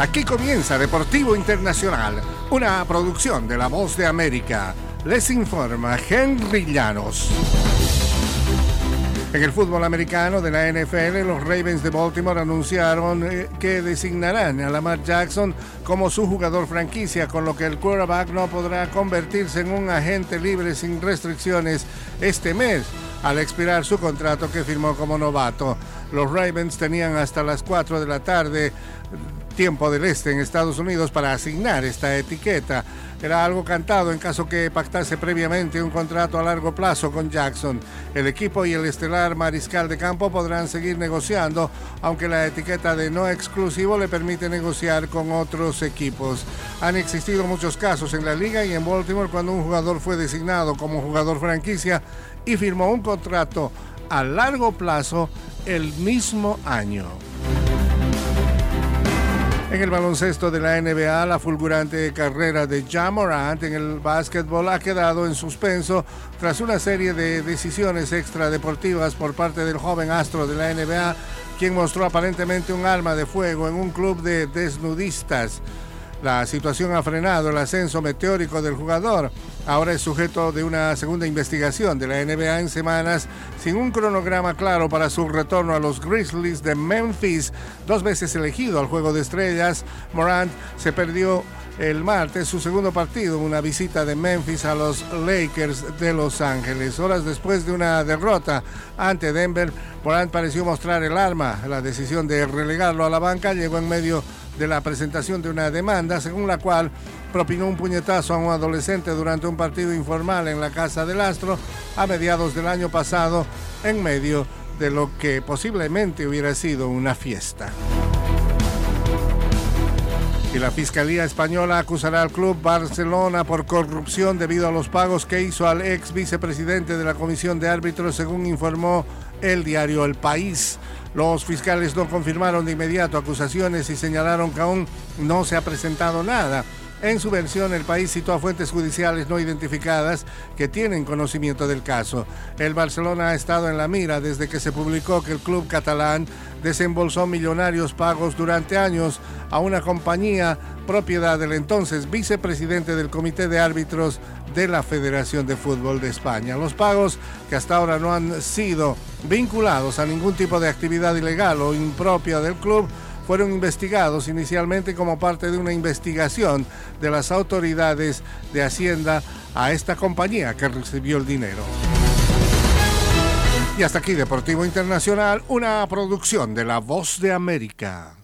Aquí comienza Deportivo Internacional, una producción de La Voz de América. Les informa Henry Llanos. En el fútbol americano de la NFL, los Ravens de Baltimore anunciaron eh, que designarán a Lamar Jackson como su jugador franquicia, con lo que el quarterback no podrá convertirse en un agente libre sin restricciones este mes al expirar su contrato que firmó como novato. Los Ravens tenían hasta las 4 de la tarde tiempo del este en Estados Unidos para asignar esta etiqueta. Era algo cantado en caso que pactase previamente un contrato a largo plazo con Jackson. El equipo y el estelar mariscal de campo podrán seguir negociando, aunque la etiqueta de no exclusivo le permite negociar con otros equipos. Han existido muchos casos en la liga y en Baltimore cuando un jugador fue designado como jugador franquicia y firmó un contrato a largo plazo el mismo año. En el baloncesto de la NBA, la fulgurante carrera de Jamorant en el básquetbol ha quedado en suspenso tras una serie de decisiones extradeportivas por parte del joven astro de la NBA, quien mostró aparentemente un arma de fuego en un club de desnudistas. La situación ha frenado el ascenso meteórico del jugador. Ahora es sujeto de una segunda investigación de la NBA en semanas sin un cronograma claro para su retorno a los Grizzlies de Memphis, dos veces elegido al Juego de Estrellas. Morant se perdió el martes su segundo partido, una visita de Memphis a los Lakers de Los Ángeles. Horas después de una derrota ante Denver, Morant pareció mostrar el arma. La decisión de relegarlo a la banca llegó en medio de la presentación de una demanda según la cual propinó un puñetazo a un adolescente durante un partido informal en la casa del Astro a mediados del año pasado en medio de lo que posiblemente hubiera sido una fiesta. Y la Fiscalía Española acusará al Club Barcelona por corrupción debido a los pagos que hizo al ex vicepresidente de la Comisión de Árbitros, según informó el diario El País. Los fiscales no confirmaron de inmediato acusaciones y señalaron que aún no se ha presentado nada. En su versión, el país citó a fuentes judiciales no identificadas que tienen conocimiento del caso. El Barcelona ha estado en la mira desde que se publicó que el club catalán desembolsó millonarios pagos durante años a una compañía propiedad del entonces vicepresidente del Comité de Árbitros de la Federación de Fútbol de España. Los pagos, que hasta ahora no han sido vinculados a ningún tipo de actividad ilegal o impropia del club, fueron investigados inicialmente como parte de una investigación de las autoridades de Hacienda a esta compañía que recibió el dinero. Y hasta aquí Deportivo Internacional, una producción de La Voz de América.